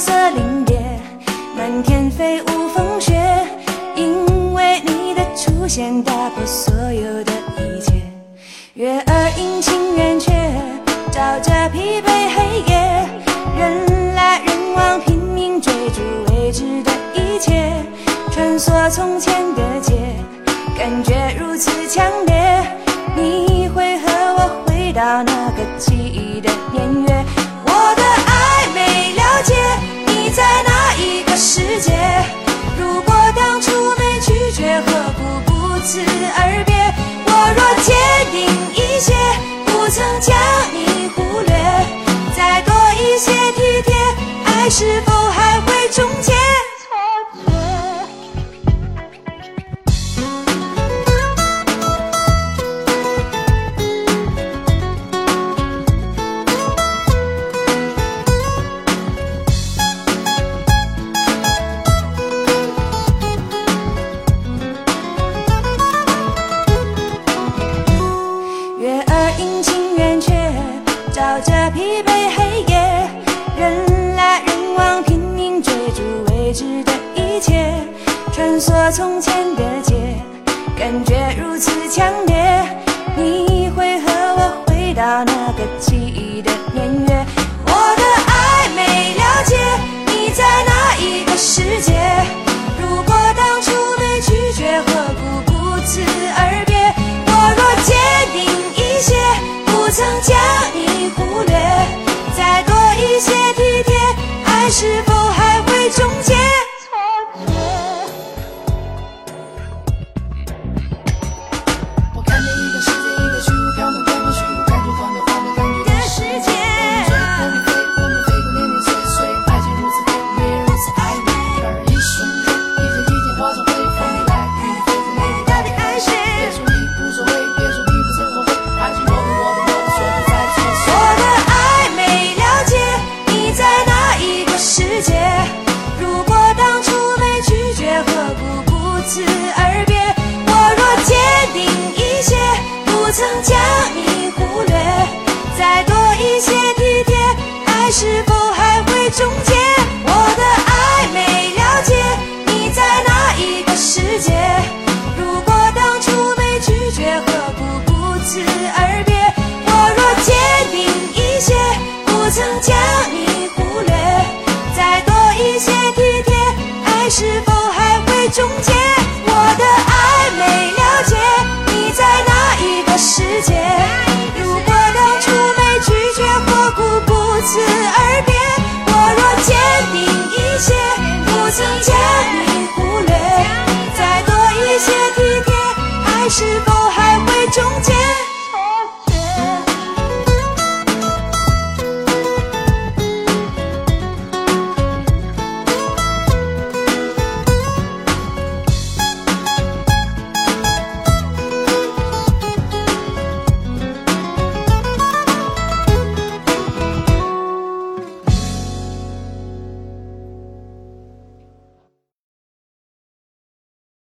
色凛冽，满天飞舞风雪，因为你的出现打破所有的一切。月儿阴晴圆缺，照着疲惫黑夜，人来人往，拼命追逐未知的一切，穿梭从前的街，感觉如此强烈。你会和我回到那个记忆的年月，是否还会终结？月儿阴晴圆缺，照着疲惫未知的一切，穿梭从前的街，感觉如此强烈。你会和我回到那个记忆的年月，我的爱没了解，你在哪一个世界？如果当初没拒绝，何不不辞而别？我若坚定一些，不曾将你忽略，再多一些体贴，爱是否？不辞而别我若坚定一些不曾将你忽略再多一些体贴爱是否还会终结不辞而别我若坚定一些不曾将你忽略。再多一些体贴爱是否